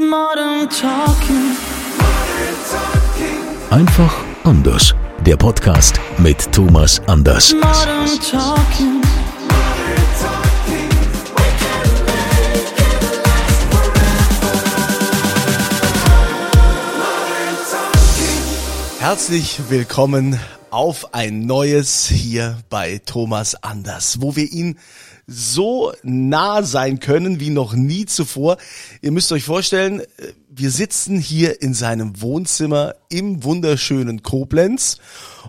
Modern Talking. Einfach anders. Der Podcast mit Thomas Anders. Modern Talking. Herzlich willkommen auf ein neues hier bei Thomas Anders, wo wir ihn so nah sein können wie noch nie zuvor. Ihr müsst euch vorstellen, wir sitzen hier in seinem Wohnzimmer im wunderschönen Koblenz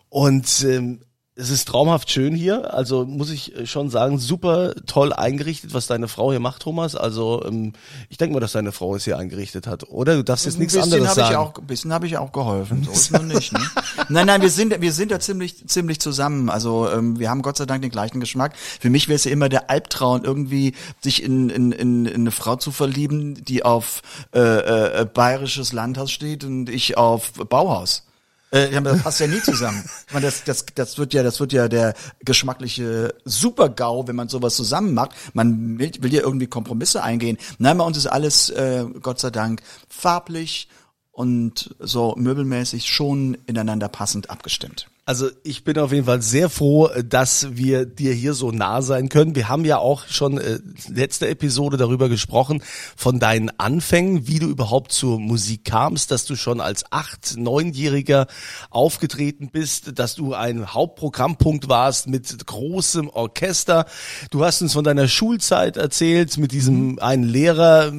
und ähm, es ist traumhaft schön hier. Also muss ich schon sagen, super toll eingerichtet, was deine Frau hier macht, Thomas. Also ähm, ich denke mal, dass deine Frau es hier eingerichtet hat. Oder du darfst jetzt nichts anderes sagen. Ich auch, ein bisschen habe ich auch geholfen. So ist nur nicht. Ne? nein, nein, wir sind, wir sind da ziemlich, ziemlich zusammen. Also ähm, wir haben Gott sei Dank den gleichen Geschmack. Für mich wäre es ja immer der Albtraum, irgendwie sich in, in, in, in eine Frau zu verlieben, die auf äh, äh, bayerisches Landhaus steht und ich auf Bauhaus. Äh, das passt ja nie zusammen. Ich das, das, das wird ja, das wird ja der geschmackliche Super-GAU, wenn man sowas zusammen macht. Man will, will ja irgendwie Kompromisse eingehen. Nein, bei uns ist alles, äh, Gott sei Dank, farblich und so möbelmäßig schon ineinander passend abgestimmt. Also ich bin auf jeden Fall sehr froh, dass wir dir hier so nah sein können. Wir haben ja auch schon äh, letzte Episode darüber gesprochen, von deinen Anfängen, wie du überhaupt zur Musik kamst, dass du schon als acht, neunjähriger aufgetreten bist, dass du ein Hauptprogrammpunkt warst mit großem Orchester. Du hast uns von deiner Schulzeit erzählt mit diesem einen Lehrer,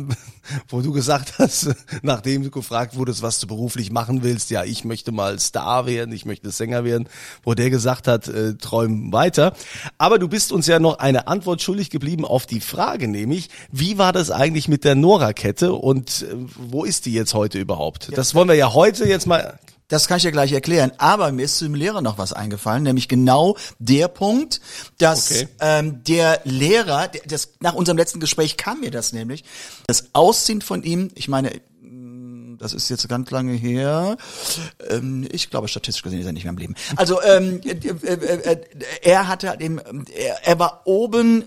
wo du gesagt hast, nachdem du gefragt wurdest, was du beruflich machen willst, ja, ich möchte mal Star werden, ich möchte Sänger werden, wo der gesagt hat, äh, träum weiter. Aber du bist uns ja noch eine Antwort schuldig geblieben auf die Frage, nämlich, wie war das eigentlich mit der Nora-Kette und äh, wo ist die jetzt heute überhaupt? Das wollen wir ja heute jetzt mal Das kann ich ja gleich erklären. Aber mir ist zum Lehrer noch was eingefallen, nämlich genau der Punkt, dass Okay. ähm, der Lehrer, der- das, nach unserem letzten Gespräch kam mir das nämlich, das Ausziehen von ihm, ich meine, mh, das ist jetzt ganz lange her. Ähm, ich glaube, statistisch gesehen ist er nicht mehr am Leben. Also ähm, äh, äh, äh, äh, er hatte halt eben, er, er war oben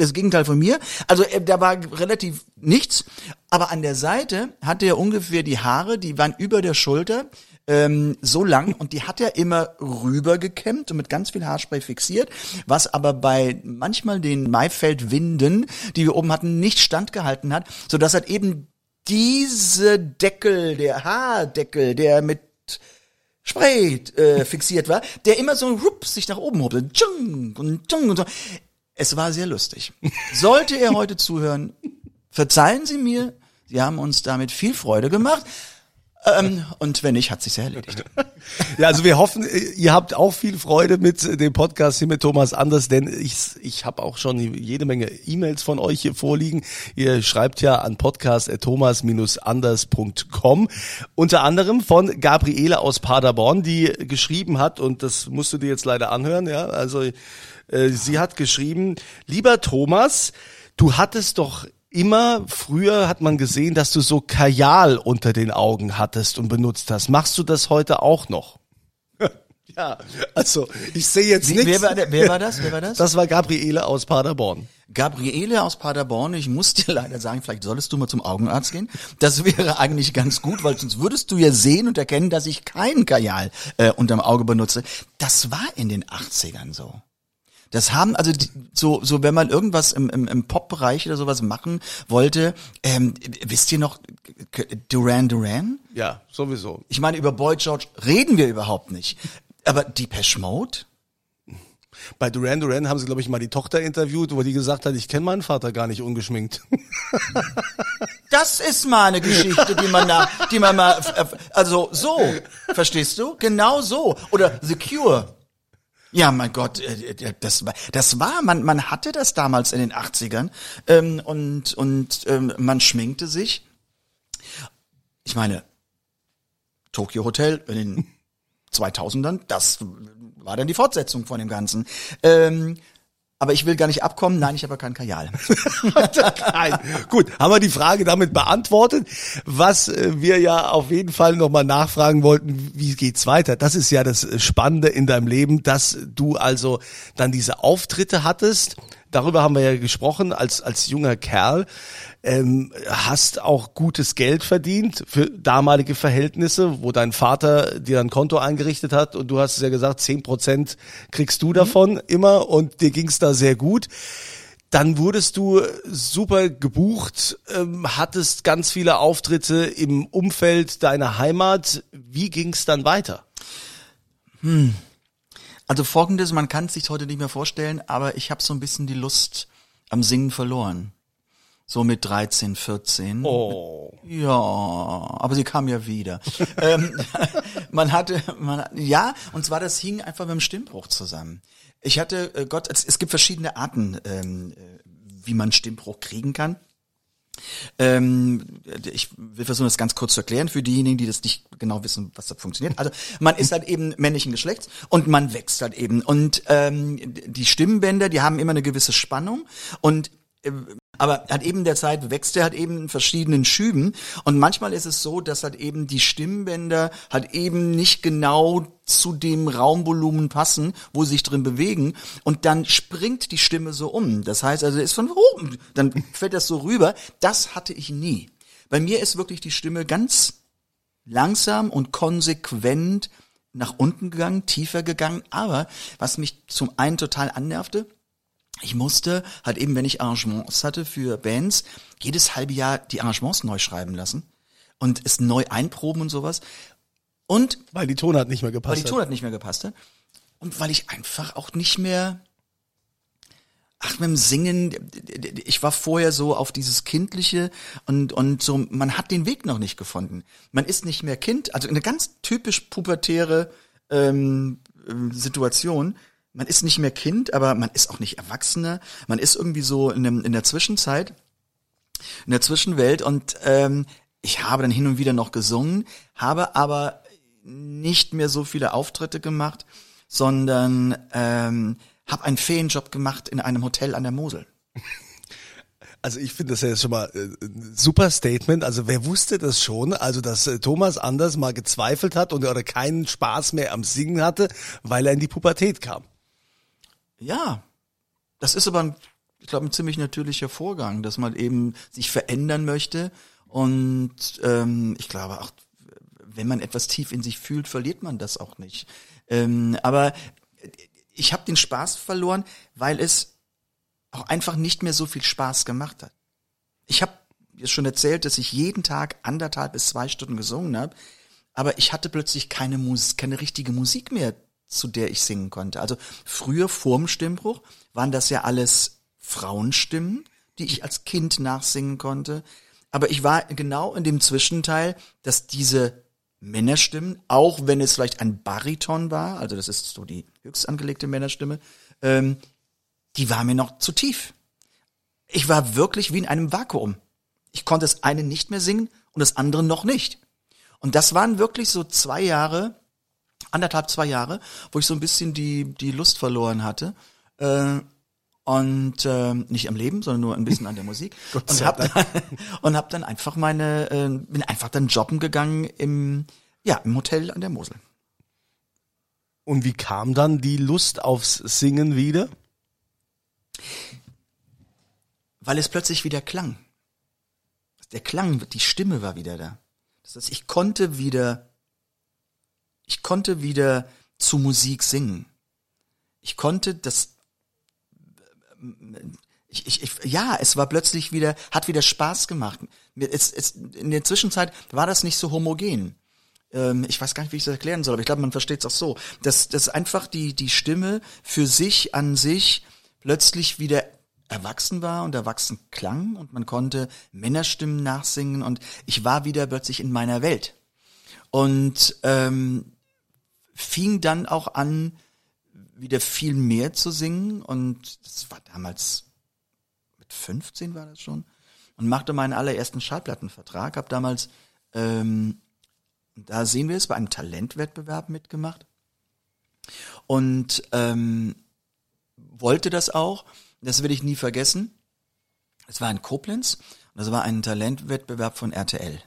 das Gegenteil von mir. Also äh, da war relativ nichts, aber an der Seite hatte er ungefähr die Haare, die waren über der Schulter ähm, so lang und die hat er immer rüber gekämmt und mit ganz viel Haarspray fixiert, was aber bei manchmal den Maifeldwinden, die wir oben hatten, nicht standgehalten hat, so dass halt eben diese Deckel, der Haardeckel, der mit Spray äh, fixiert war, der immer so rup, sich nach oben tschung und und so. Es war sehr lustig. Sollte er heute zuhören, verzeihen Sie mir, Sie haben uns damit viel Freude gemacht. Ähm, und wenn nicht, hat sich's ja erledigt. Ja, also wir hoffen, ihr habt auch viel Freude mit dem Podcast hier mit Thomas Anders, denn ich, ich habe auch schon jede Menge E-Mails von euch hier vorliegen. Ihr schreibt ja an podcast.thomas-anders.com. Unter anderem von Gabriele aus Paderborn, die geschrieben hat, und das musst du dir jetzt leider anhören, ja, also äh, sie hat geschrieben, lieber Thomas, du hattest doch immer, früher hat man gesehen, dass du so Kajal unter den Augen hattest und benutzt hast. Machst du das heute auch noch? ja, also ich sehe jetzt nichts. wer, wer war das? Wer war das? Das war Gabriele aus Paderborn. Gabriele aus Paderborn, ich muss dir leider sagen, vielleicht solltest du mal zum Augenarzt gehen. Das wäre eigentlich ganz gut, weil sonst würdest du ja sehen und erkennen, dass ich keinen Kajal äh, unterm Auge benutze. Das war in den 80ern so. Das haben, also so, so wenn man irgendwas im, im, im Pop-Bereich oder sowas machen wollte, ähm, wisst ihr noch Duran Duran? Ja, sowieso. Ich meine, über Boy George reden wir überhaupt nicht. Aber Depeche Mode? Bei Duran Duran haben sie, glaube ich, mal die Tochter interviewt, wo die gesagt hat, ich kenne meinen Vater gar nicht ungeschminkt. Das ist mal eine Geschichte, die man da, die man mal, äh, also so, verstehst du? Genau so. Oder The Cure. Ja, mein Gott, äh, äh, das war, das war, man, man hatte das damals in den 80ern ähm, und, und ähm, man schminkte sich. Ich meine, Tokyo Hotel in den 2000ern, das war dann die Fortsetzung von dem Ganzen. Ähm, aber ich will gar nicht abkommen. Nein, ich habe keinen Kajal. Nein. Gut, haben wir die Frage damit beantwortet. Was äh, wir ja auf jeden Fall nochmal nachfragen wollten, wie geht's weiter? Das ist ja das Spannende in deinem Leben, dass du also dann diese Auftritte hattest. Darüber haben wir ja gesprochen als, als junger Kerl. Ähm, hast auch gutes Geld verdient für damalige Verhältnisse, wo dein Vater dir ein Konto eingerichtet hat und du hast ja gesagt, zehn Prozent kriegst du davon mhm. immer und dir ging's da sehr gut. Dann wurdest du super gebucht, ähm, hattest ganz viele Auftritte im Umfeld deiner Heimat. Wie ging's dann weiter? Hm. Also folgendes, man kann es sich heute nicht mehr vorstellen, aber ich habe so ein bisschen die Lust am Singen verloren. So mit 13, 14. Oh. Ja, aber sie kam ja wieder. ähm, man hatte, man, ja, und zwar das hing einfach mit dem Stimmbruch zusammen. Ich hatte, äh, Gott, es, es gibt verschiedene Arten, ähm, äh, wie man Stimmbruch kriegen kann. Ähm, ich will versuchen, das ganz kurz zu erklären für diejenigen, die das nicht genau wissen, was da funktioniert. Also man ist halt eben männlichen Geschlechts und man wächst halt eben. Und ähm, die Stimmbänder, die haben immer eine gewisse Spannung und äh, aber hat eben der Zeit wächst er halt eben in verschiedenen Schüben und manchmal ist es so, dass halt eben die Stimmbänder halt eben nicht genau zu dem Raumvolumen passen, wo sie sich drin bewegen und dann springt die Stimme so um. Das heißt also, ist von oben, dann fällt das so rüber. Das hatte ich nie. Bei mir ist wirklich die Stimme ganz langsam und konsequent nach unten gegangen, tiefer gegangen, aber was mich zum einen total annervte, ich musste halt eben, wenn ich Arrangements hatte für Bands, jedes halbe Jahr die Arrangements neu schreiben lassen und es neu einproben und sowas. Und weil die Tonart nicht mehr gepasst hat. Weil die Tonart nicht mehr gepasst hat. Und weil ich einfach auch nicht mehr Ach, mit dem Singen, ich war vorher so auf dieses Kindliche und, und so, man hat den Weg noch nicht gefunden. Man ist nicht mehr Kind, also eine ganz typisch pubertäre ähm, Situation man ist nicht mehr Kind, aber man ist auch nicht Erwachsener. Man ist irgendwie so in, dem, in der Zwischenzeit, in der Zwischenwelt und ähm, ich habe dann hin und wieder noch gesungen, habe aber nicht mehr so viele Auftritte gemacht, sondern ähm, habe einen Ferienjob gemacht in einem Hotel an der Mosel. Also ich finde das ja jetzt schon mal äh, super Statement. Also wer wusste das schon? Also dass äh, Thomas Anders mal gezweifelt hat und oder keinen Spaß mehr am Singen hatte, weil er in die Pubertät kam. Ja, das ist aber, ein, ich glaube, ein ziemlich natürlicher Vorgang, dass man eben sich verändern möchte. Und ähm, ich glaube auch, wenn man etwas tief in sich fühlt, verliert man das auch nicht. Ähm, aber ich habe den Spaß verloren, weil es auch einfach nicht mehr so viel Spaß gemacht hat. Ich habe jetzt schon erzählt, dass ich jeden Tag anderthalb bis zwei Stunden gesungen habe, aber ich hatte plötzlich keine Musik, keine richtige Musik mehr zu der ich singen konnte. Also früher vorm Stimmbruch waren das ja alles Frauenstimmen, die ich als Kind nachsingen konnte. Aber ich war genau in dem Zwischenteil, dass diese Männerstimmen, auch wenn es vielleicht ein Bariton war, also das ist so die höchst angelegte Männerstimme, ähm, die war mir noch zu tief. Ich war wirklich wie in einem Vakuum. Ich konnte das eine nicht mehr singen und das andere noch nicht. Und das waren wirklich so zwei Jahre, anderthalb, zwei Jahre, wo ich so ein bisschen die, die Lust verloren hatte. Äh, und äh, nicht am Leben, sondern nur ein bisschen an der Musik. und hab dann, und hab dann einfach meine, äh, bin einfach dann jobben gegangen im, ja, im Hotel an der Mosel. Und wie kam dann die Lust aufs Singen wieder? Weil es plötzlich wieder klang. Der Klang, die Stimme war wieder da. Das heißt, ich konnte wieder ich konnte wieder zu Musik singen. Ich konnte das, ich, ich, ich, ja, es war plötzlich wieder, hat wieder Spaß gemacht. Es, es, in der Zwischenzeit war das nicht so homogen. Ähm, ich weiß gar nicht, wie ich das erklären soll, aber ich glaube, man versteht es auch so, dass, dass einfach die, die Stimme für sich an sich plötzlich wieder erwachsen war und erwachsen klang und man konnte Männerstimmen nachsingen und ich war wieder plötzlich in meiner Welt. Und ähm, fing dann auch an, wieder viel mehr zu singen und das war damals mit 15 war das schon und machte meinen allerersten Schallplattenvertrag. Hab damals, ähm, da sehen wir es, bei einem Talentwettbewerb mitgemacht und ähm, wollte das auch. Das will ich nie vergessen. Es war in Koblenz und das war ein Talentwettbewerb von RTL.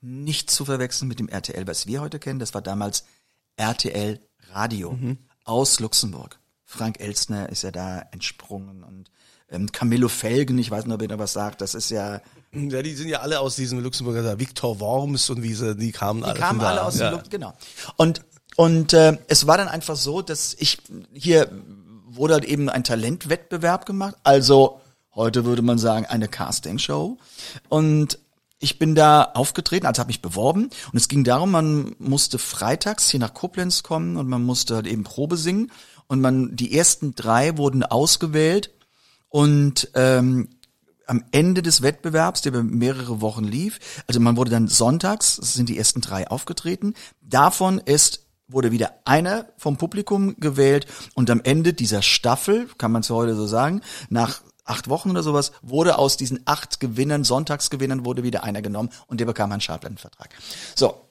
Nicht zu verwechseln mit dem RTL, was wir heute kennen. Das war damals RTL Radio aus Luxemburg. Frank Elstner ist ja da entsprungen und ähm, Camillo Felgen, ich weiß nicht, ob ihr da was sagt, das ist ja, Ja, die sind ja alle aus diesem Luxemburger, da Viktor Worms und wie sie, die kamen alle die kamen alle aus ja. dem Lux, genau. Und und äh, es war dann einfach so, dass ich hier wurde halt eben ein Talentwettbewerb gemacht, also heute würde man sagen eine Castingshow und ich bin da aufgetreten, also habe mich beworben und es ging darum, man musste freitags hier nach Koblenz kommen und man musste halt eben Probe singen und man die ersten drei wurden ausgewählt und ähm, am Ende des Wettbewerbs, der über mehrere Wochen lief, also man wurde dann sonntags, es sind die ersten drei aufgetreten, davon ist wurde wieder einer vom Publikum gewählt und am Ende dieser Staffel, kann man es heute so sagen, nach acht Wochen oder sowas, wurde aus diesen acht Gewinnern, Sonntagsgewinnern, wurde wieder einer genommen und der bekam einen Schallplattenvertrag. So,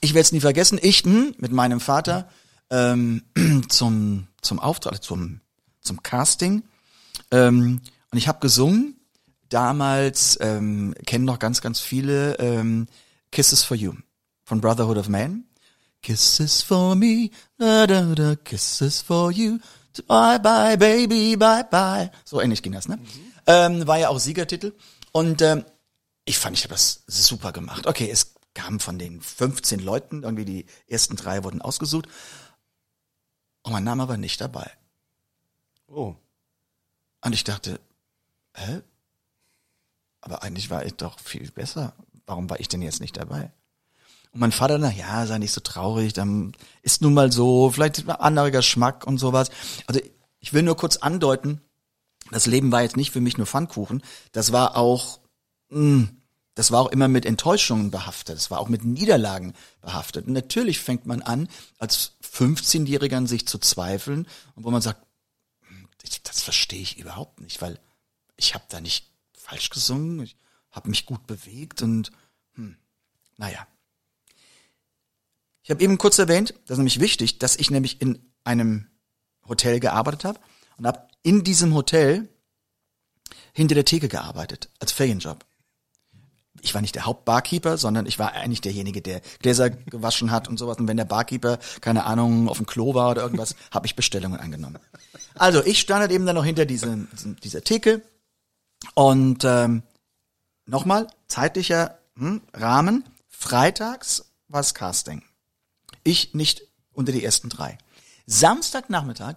ich werde es nie vergessen, ich hm, mit meinem Vater ähm, zum, zum Auftrag, zum, zum Casting ähm, und ich habe gesungen, damals ähm, kennen noch ganz, ganz viele ähm, Kisses for You von Brotherhood of Man. Kisses for me, da, da, da, kisses for you, bye bye baby, bye bye. So ähnlich ging das, ne? Ähm, war ja auch Siegertitel und ähm, ich fand, ich habe das super gemacht. Okay, es kam von den 15 Leuten, irgendwie die ersten drei wurden ausgesucht und mein Name war nicht dabei. Oh. Und ich dachte, hä? Aber eigentlich war ich doch viel besser. Warum war ich denn jetzt nicht dabei? Und mein Vater, na ja, sei nicht so traurig, dann ist nun mal so, vielleicht ein anderer Geschmack und sowas. Also ich will nur kurz andeuten, das Leben war jetzt nicht für mich nur Pfannkuchen, das war auch, mh, das war auch immer mit Enttäuschungen behaftet, das war auch mit Niederlagen behaftet. Und natürlich fängt man an, als 15-Jähriger an sich zu zweifeln und wo man sagt, ich, das verstehe ich überhaupt nicht, weil ich habe da nicht falsch gesungen, ich habe mich gut bewegt und hm, naja. Ich habe eben kurz erwähnt, das ist nämlich wichtig, dass ich nämlich in einem Hotel gearbeitet habe und habe in diesem Hotel hinter der Theke gearbeitet, als Ferienjob. Ich war nicht der Hauptbarkeeper, sondern ich war eigentlich derjenige, der Gläser gewaschen hat und sowas. Und wenn der Barkeeper, keine Ahnung, auf dem Klo war oder irgendwas, habe ich Bestellungen angenommen. Also ich stand halt eben dann noch hinter diesem, dieser Theke und ähm, nochmal, zeitlicher hm, Rahmen, freitags war es Casting. Ich nicht unter die ersten drei. Samstagnachmittag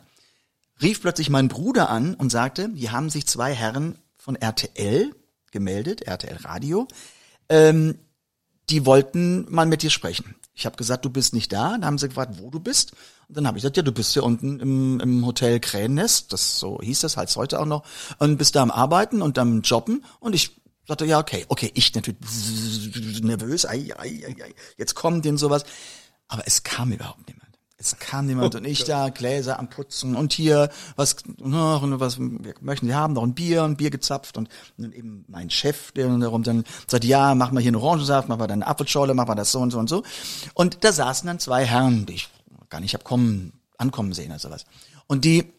rief plötzlich mein Bruder an und sagte, hier haben sich zwei Herren von RTL gemeldet, RTL Radio, ähm, die wollten mal mit dir sprechen. Ich habe gesagt, du bist nicht da. Dann haben sie gefragt, wo du bist. Und dann habe ich gesagt, ja, du bist ja unten im, im Hotel Krähennest, das so hieß das halt heute auch noch, und bist da am Arbeiten und am Jobben. Und ich sagte, ja, okay, okay, ich natürlich nervös, ei, ei, ei, jetzt kommt denn sowas. Aber es kam überhaupt niemand. Es kam niemand und ich da, Gläser am Putzen und hier, was, noch, und was wir möchten Sie haben, noch ein Bier, ein Bier gezapft und dann eben mein Chef, der darum dann sagt, ja, mach mal hier einen Orangensaft, mach mal dann eine Apfelschorle, mach mal das so und so und so. Und da saßen dann zwei Herren, die ich gar nicht hab kommen, ankommen sehen oder sowas. Und die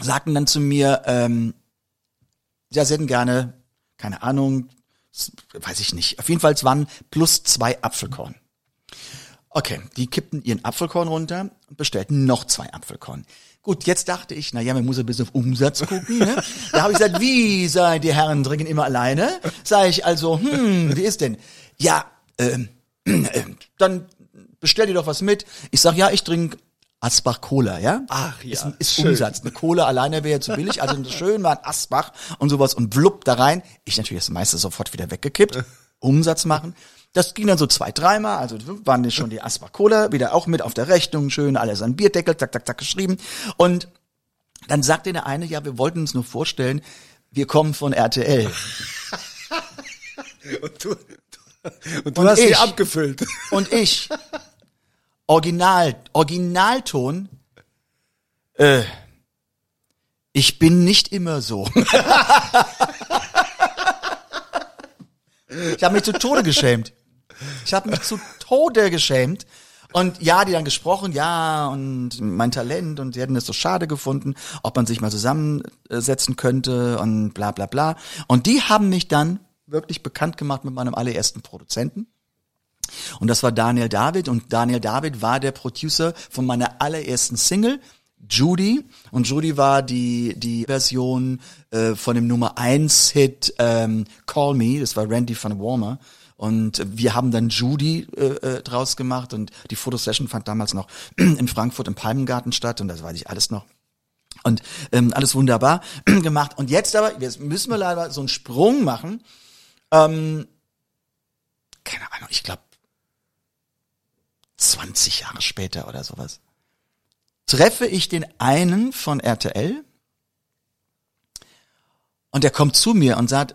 sagten dann zu mir, ähm, ja, sie hätten gerne, keine Ahnung, weiß ich nicht. Auf jeden Fall waren plus zwei Apfelkorn. Okay, die kippten ihren Apfelkorn runter und bestellten noch zwei Apfelkorn. Gut, jetzt dachte ich, na ja, man muss ein bisschen auf Umsatz gucken. Ne? Da habe ich gesagt, wie sei die Herren trinken immer alleine? Sag ich also, hm, wie ist denn? Ja, ähm, äh, dann bestell dir doch was mit. Ich sag, ja, ich trinke Asbach Cola, ja? Ach ja, Ist, ist schön. Umsatz. Eine Cola alleine wäre zu billig. Also schön war ein Asbach und sowas und blub da rein. Ich natürlich das meiste sofort wieder weggekippt. Umsatz machen. Das ging dann so zwei, dreimal, also waren schon die Asbach Cola wieder auch mit auf der Rechnung, schön alles an Bierdeckel, zack, zack, zack geschrieben. Und dann sagte der eine, ja, wir wollten uns nur vorstellen, wir kommen von RTL. Und du, und du Und hast ich. die abgefüllt. Und ich, Original, Originalton, Äh, ich bin nicht immer so. ich habe mich zu Tode geschämt. Ich habe mich zu Tode geschämt. Und ja, die dann gesprochen, ja, und mein Talent, und die hätten es so schade gefunden, ob man sich mal zusammensetzen könnte und bla bla bla. Und die haben mich dann wirklich bekannt gemacht mit meinem allerersten Produzenten. Und das war Daniel David. Und Daniel David war der Producer von meiner allerersten Single. Judy und Judy war die die Version äh, von dem Nummer 1 Hit ähm, Call Me, das war Randy van Warmer und wir haben dann Judy äh, äh, draus gemacht und die Fotosession fand damals noch in Frankfurt im Palmengarten statt und das weiß ich alles noch. Und ähm, alles wunderbar gemacht. Und jetzt aber, jetzt müssen wir leider so einen Sprung machen. Ähm, keine Ahnung, ich glaube 20 Jahre später oder sowas treffe ich den einen von RTL und der kommt zu mir und sagt,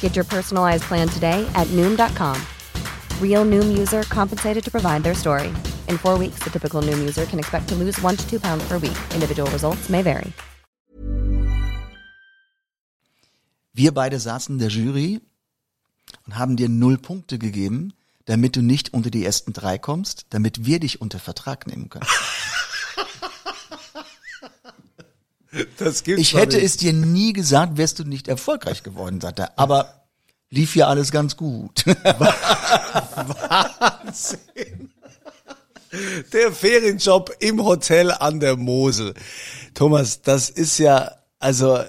Get your personalized plan today at Noom.com. Real Noom user compensated to provide their story. In four weeks, the typical Noom user can expect to lose one to two pounds per week. Individual results may vary. Wir beide saßen in der Jury und haben dir null Punkte gegeben, damit du nicht unter die ersten drei kommst, damit wir dich unter Vertrag nehmen können. Das gibt's Ich hätte nicht. es dir nie gesagt, wärst du nicht erfolgreich geworden, sagt er. Aber lief ja alles ganz gut. Der Ferienjob im Hotel an der Mosel. Thomas, das ist ja, also,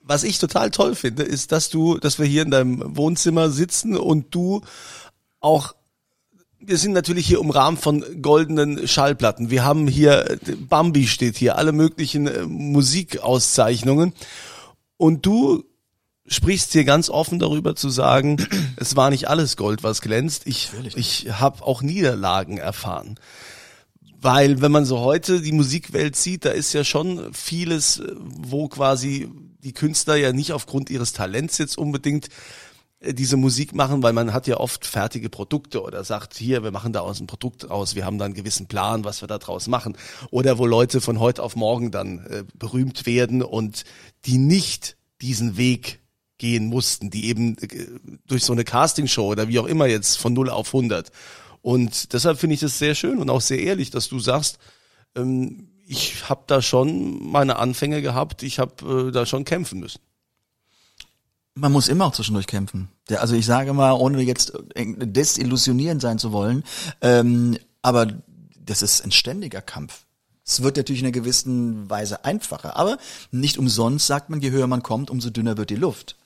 was ich total toll finde, ist, dass du, dass wir hier in deinem Wohnzimmer sitzen und du auch wir sind natürlich hier umrahmt von goldenen Schallplatten. Wir haben hier, Bambi steht hier, alle möglichen äh, Musikauszeichnungen. Und du sprichst hier ganz offen darüber zu sagen, es war nicht alles Gold, was glänzt. Ich, ich habe auch Niederlagen erfahren. Weil wenn man so heute die Musikwelt sieht, da ist ja schon vieles, äh, wo quasi die Künstler ja nicht aufgrund ihres Talents jetzt unbedingt diese Musik machen, weil man hat ja oft fertige Produkte oder sagt, hier, wir machen da aus ein Produkt aus, wir haben da einen gewissen Plan, was wir da draus machen. Oder wo Leute von heute auf morgen dann äh, berühmt werden und die nicht diesen Weg gehen mussten, die eben äh, durch so eine Castingshow oder wie auch immer jetzt von 0 auf 100. Und deshalb finde ich das sehr schön und auch sehr ehrlich, dass du sagst, ähm, ich habe da schon meine Anfänge gehabt, ich habe äh, da schon kämpfen müssen. Man muss immer auch zwischendurch kämpfen. Der, also ich sage mal, ohne jetzt desillusionierend sein zu wollen, ähm, aber das ist ein ständiger Kampf. Es wird natürlich in einer gewissen Weise einfacher, aber nicht umsonst sagt man, je höher man kommt, umso dünner wird die Luft.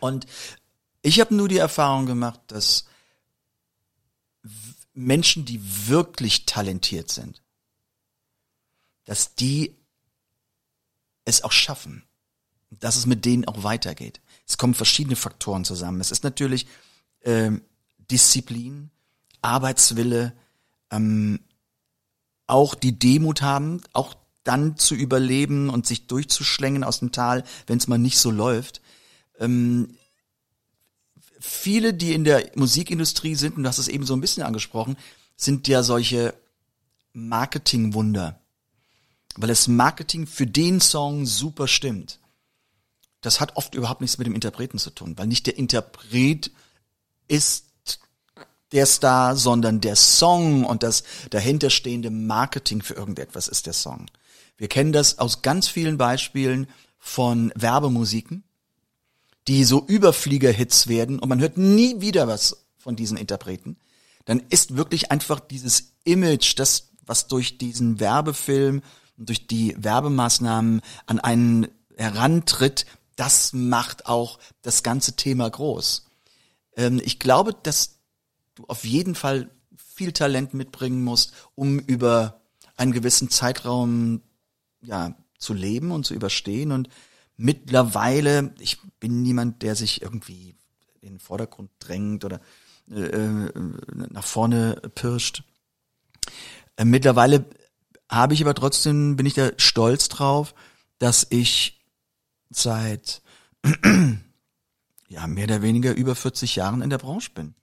Und ich habe nur die Erfahrung gemacht, dass Menschen, die wirklich talentiert sind, dass die es auch schaffen, dass es mit denen auch weitergeht. Es kommen verschiedene Faktoren zusammen. Es ist natürlich ähm, Disziplin, Arbeitswille, ähm, auch die Demut haben, auch dann zu überleben und sich durchzuschlängen aus dem Tal, wenn es mal nicht so läuft. Ähm, viele, die in der Musikindustrie sind, und du hast es eben so ein bisschen angesprochen, sind ja solche Marketingwunder. Weil das Marketing für den Song super stimmt. Das hat oft überhaupt nichts mit dem Interpreten zu tun, weil nicht der Interpret ist der Star, sondern der Song und das dahinterstehende Marketing für irgendetwas ist der Song. Wir kennen das aus ganz vielen Beispielen von Werbemusiken, die so Überflieger-Hits werden und man hört nie wieder was von diesen Interpreten. Dann ist wirklich einfach dieses Image, das, was durch diesen Werbefilm und durch die Werbemaßnahmen an einen herantritt, das macht auch das ganze Thema groß. Ähm, ich glaube, dass du auf jeden Fall viel Talent mitbringen musst, um über einen gewissen Zeitraum ja zu leben und zu überstehen. Und mittlerweile, ich bin niemand, der sich irgendwie in den Vordergrund drängt oder äh, äh nach vorne pirscht. Äh, mittlerweile habe ich aber trotzdem, bin ich da stolz drauf, dass ich seit ja mehr oder weniger über 40 Jahren in der Branche bin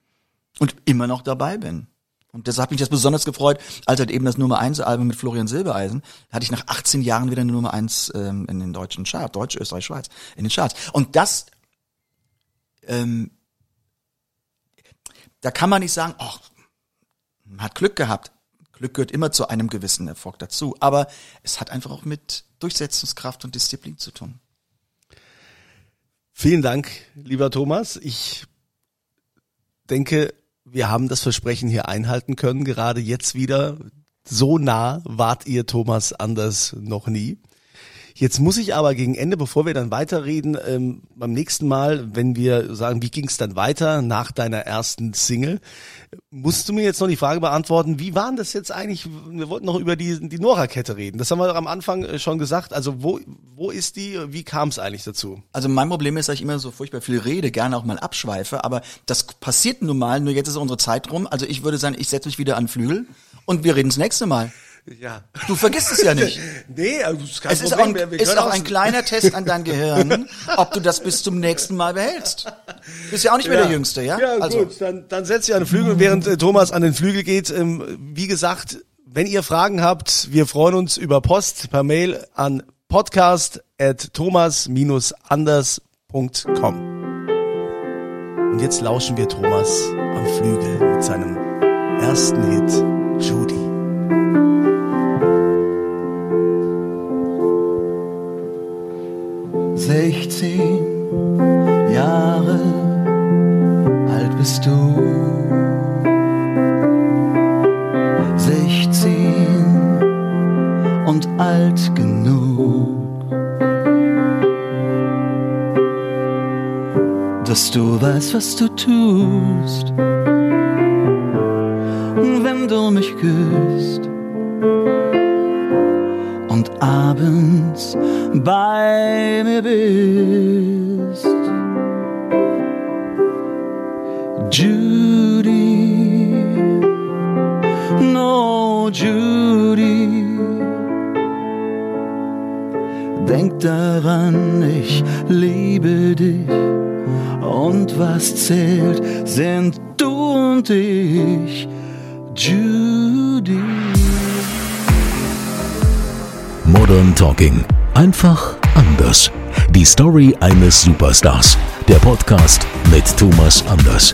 und immer noch dabei bin. Und deshalb hat mich das besonders gefreut, als halt eben das Nummer 1 Album mit Florian Silbereisen, hatte ich nach 18 Jahren wieder eine Nummer 1 ähm, in den deutschen Chart, Deutsch, Österreich, Schweiz, in den Charts. Und das, ähm, da kann man nicht sagen, ach, man hat Glück gehabt. Glück gehört immer zu einem gewissen Erfolg dazu. Aber es hat einfach auch mit Durchsetzungskraft und Disziplin zu tun. Vielen Dank, lieber Thomas. Ich denke, wir haben das Versprechen hier einhalten können, gerade jetzt wieder. So nah wart ihr Thomas anders noch nie. Jetzt muss ich aber gegen Ende, bevor wir dann weiterreden, ähm, beim nächsten Mal, wenn wir sagen, wie ging es dann weiter nach deiner ersten Single, musst du mir jetzt noch die Frage beantworten, wie waren das jetzt eigentlich, wir wollten noch über die, die Nora-Kette reden, das haben wir doch am Anfang äh, schon gesagt, also wo, wo ist die, wie kam es eigentlich dazu? Also mein Problem ist, dass ich immer so furchtbar viel rede, gerne auch mal abschweife, aber das passiert nun mal, nur jetzt ist unsere Zeit rum, also ich würde sagen, ich setze mich wieder an Flügel und wir reden das nächste Mal. Ja. Du vergisst es ja nicht. nee, also es es ist Problem. auch, wir ist auch ein kleiner Test an dein Gehirn, ob du das bis zum nächsten Mal behältst. Bist ja auch nicht mehr der Jüngste, ja? Ja, also, gut, dann, dann setzt ihr an den Flügel, während äh, Thomas an den Flügel geht. Ähm, wie gesagt, wenn ihr Fragen habt, wir freuen uns über Post per Mail an podcast at thomas-anders.com. Und jetzt lauschen wir Thomas am Flügel mit seinem ersten Hit, Judy. Sechzehn Jahre alt bist du. Sechzehn und alt genug, dass du weißt, was du tust. Wenn du mich küsst abends bei mir bist. Judy, no Judy. Denk daran, ich liebe dich und was zählt, sind du und ich, Judy. Modern Talking. Einfach anders. Die Story eines Superstars. Der Podcast mit Thomas Anders.